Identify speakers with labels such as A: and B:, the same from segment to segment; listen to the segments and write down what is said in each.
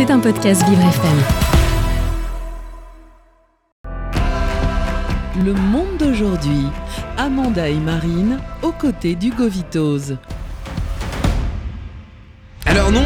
A: C'est un podcast Vivre FM.
B: Le monde d'aujourd'hui. Amanda et Marine aux côtés d'Hugo Vitoz.
C: Alors non,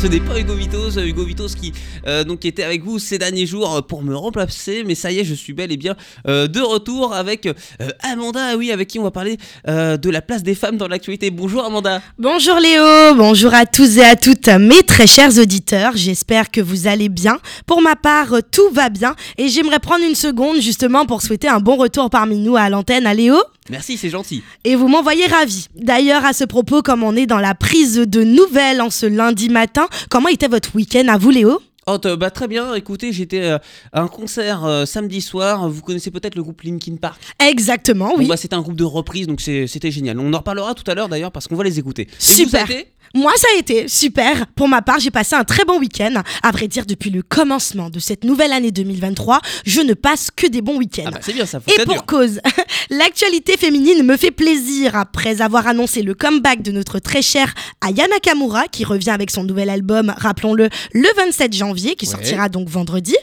C: ce n'est pas Hugo Vitos, Hugo Vitos qui euh, donc était avec vous ces derniers jours pour me remplacer, mais ça y est, je suis bel et bien euh, de retour avec euh, Amanda, oui, avec qui on va parler de la place des femmes dans l'actualité. Bonjour Amanda.
D: Bonjour Léo, bonjour à tous et à toutes mes très chers auditeurs. J'espère que vous allez bien. Pour ma part, tout va bien et j'aimerais prendre une seconde justement pour souhaiter un bon retour parmi nous à l'antenne à Léo.
C: Merci, c'est gentil.
D: Et vous m'envoyez ravi. D'ailleurs, à ce propos, comme on est dans la prise de nouvelles en ce lundi matin, comment était votre week-end à vous, Léo?
C: Oh, bah, très bien, écoutez, j'étais euh, à un concert euh, samedi soir, vous connaissez peut-être le groupe Linkin Park
D: Exactement, oui.
C: bah, c'était un groupe de reprise, donc c'était génial. On en reparlera tout à l'heure d'ailleurs parce qu'on va les écouter.
D: Super. Moi, ça a été super. Pour ma part, j'ai passé un très bon week-end. À vrai dire, depuis le commencement de cette nouvelle année 2023, je ne passe que des bons week-ends.
C: Ah bah, c'est bien ça.
D: Et pour cause, l'actualité féminine me fait plaisir après avoir annoncé le comeback de notre très chère Ayana Nakamura, qui revient avec son nouvel album, rappelons-le, le 27 janvier, qui sortira donc vendredi.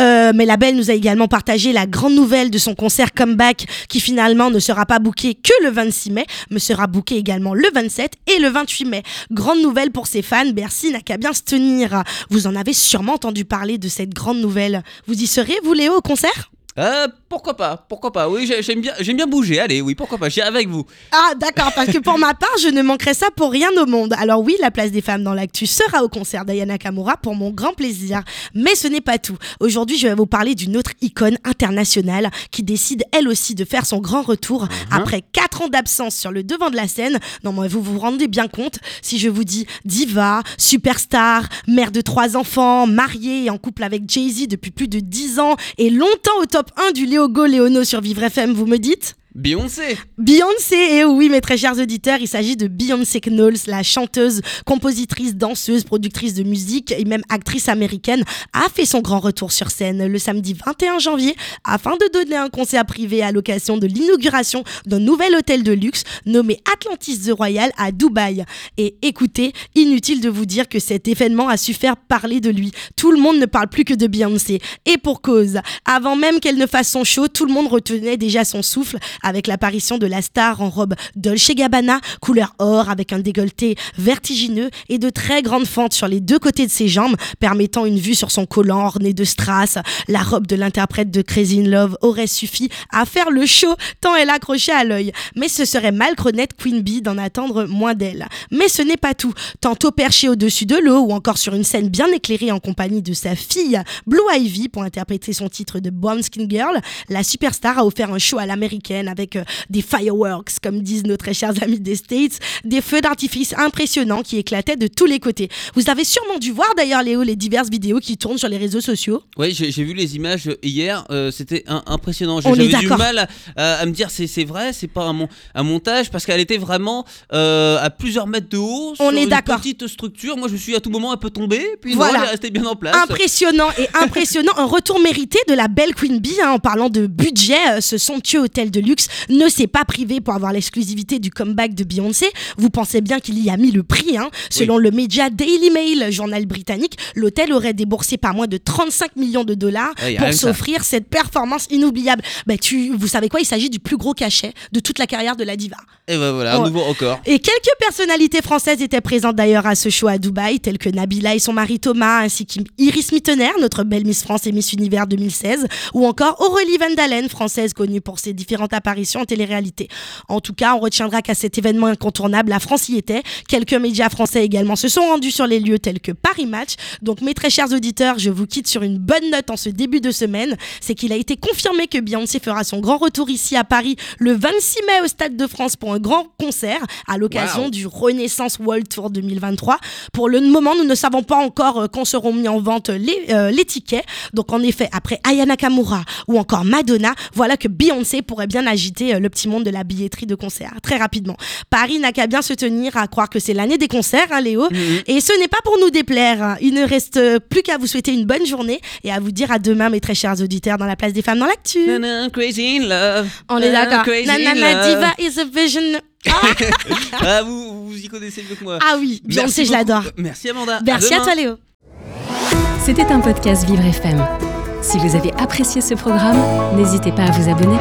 D: Euh, mais la belle nous a également partagé la grande nouvelle de son concert comeback, qui finalement ne sera pas booké que le 26 mai, mais sera booké également le 27 et le 28 mai. Grande nouvelle pour ses fans, Bercy n'a qu'à bien se tenir. Vous en avez sûrement entendu parler de cette grande nouvelle. Vous y serez, vous Léo, au concert?
C: Euh, pourquoi pas, pourquoi pas. Oui, j'aime bien, j'aime bien bouger. Allez, oui, pourquoi pas. J'irai avec vous.
D: Ah, d'accord, parce que pour ma part, je ne manquerai ça pour rien au monde. Alors oui, la place des femmes dans l'actu sera au concert d'Ayana Kamura pour mon grand plaisir. Mais ce n'est pas tout. Aujourd'hui, je vais vous parler d'une autre icône internationale qui décide elle aussi de faire son grand retour uh-huh. après 4 ans d'absence sur le devant de la scène. Non, mais vous vous rendez bien compte si je vous dis diva, superstar, mère de trois enfants, mariée et en couple avec Jay-Z depuis plus de 10 ans et longtemps au top 1 du Léogo Léono sur Vivre FM, vous me dites?
C: Beyoncé
D: Beyoncé, et oui mes très chers auditeurs, il s'agit de Beyoncé Knowles, la chanteuse, compositrice, danseuse, productrice de musique et même actrice américaine, a fait son grand retour sur scène le samedi 21 janvier afin de donner un concert privé à l'occasion de l'inauguration d'un nouvel hôtel de luxe nommé Atlantis The Royal à Dubaï. Et écoutez, inutile de vous dire que cet événement a su faire parler de lui. Tout le monde ne parle plus que de Beyoncé. Et pour cause, avant même qu'elle ne fasse son show, tout le monde retenait déjà son souffle avec l'apparition de la star en robe Dolce Gabbana, couleur or avec un décolleté vertigineux et de très grandes fentes sur les deux côtés de ses jambes, permettant une vue sur son collant orné de strass. La robe de l'interprète de Crazy in Love aurait suffi à faire le show tant elle accrochait à l'œil. Mais ce serait mal connaître Queen Bee d'en attendre moins d'elle. Mais ce n'est pas tout. Tantôt perché au-dessus de l'eau ou encore sur une scène bien éclairée en compagnie de sa fille Blue Ivy pour interpréter son titre de Brown Skin Girl, la superstar a offert un show à l'américaine avec euh, des fireworks, comme disent nos très chers amis des States, des feux d'artifice impressionnants qui éclataient de tous les côtés. Vous avez sûrement dû voir d'ailleurs, Léo, les diverses vidéos qui tournent sur les réseaux sociaux.
C: Oui, j'ai vu les images hier, euh, c'était impressionnant. J'avais du mal à, me dire c'est vrai, c'est pas un, un, montage, parce qu'elle était vraiment euh, à plusieurs mètres de haut,
D: On
C: sur
D: est
C: une petite structure. Moi, je suis à tout moment un peu tombé, puis
D: voilà.
C: elle est restée bien en place.
D: Impressionnant et impressionnant. un retour mérité de la belle Queen Bee, hein, en parlant de budget, ce somptueux hôtel de luxe ne s'est pas privé pour avoir l'exclusivité du comeback de Beyoncé. Vous pensez bien qu'il y a mis le prix. Hein. Selon le média Daily Mail, journal britannique, l'hôtel aurait déboursé pas moins de 35 millions de dollars pour s'offrir cette performance inoubliable. Bah, tu, vous savez quoi? Il s'agit du plus gros cachet de toute la carrière de la diva.
C: Et ben voilà, un nouveau record.
D: Et quelques personnalités françaises étaient présentes d'ailleurs à ce show à Dubaï, telles que Nabila et son mari Thomas, ainsi qu'Iris Mittener, notre belle Miss France et Miss Univers 2016, ou encore Aurélie Vandalen, française connue pour ses différentes apparition en télé-réalité. En tout cas, on retiendra qu'à cet événement incontournable, la France y était. Quelques médias français également se sont rendus sur les lieux tels que Paris Match. Donc, mes très chers auditeurs, je vous quitte sur une bonne note en ce début de semaine. C'est qu'il a été confirmé que Beyoncé fera son grand retour ici à Paris le 26 mai au Stade de France pour un grand concert à l'occasion du Renaissance World Tour 2023. Pour le moment, nous ne savons pas encore euh, quand seront mis en vente les, euh, les tickets. Donc, en effet, après Ayana Kamura ou encore Madonna, voilà que Beyoncé pourrait bien agiter euh, le petit monde de la billetterie de concert très rapidement. Paris n'a qu'à bien se tenir à croire que c'est l'année des concerts, hein, Léo. Mhm. Et ce n'est pas pour nous déplaire. Il ne reste plus qu'à vous souhaiter une bonne journée et à vous dire à demain, mes très chers auditeurs, dans la place des femmes dans l'actu.
C: Crazy in love.
D: On est d'accord. Nanana diva is a vision.
C: Ah, ah vous, vous y connaissez mieux que moi.
D: Ah oui, Beyoncé, je l'adore.
C: Merci Amanda.
D: Merci à, à toi Léo.
A: C'était un podcast Vivre FM. Si vous avez apprécié ce programme, n'hésitez pas à vous abonner.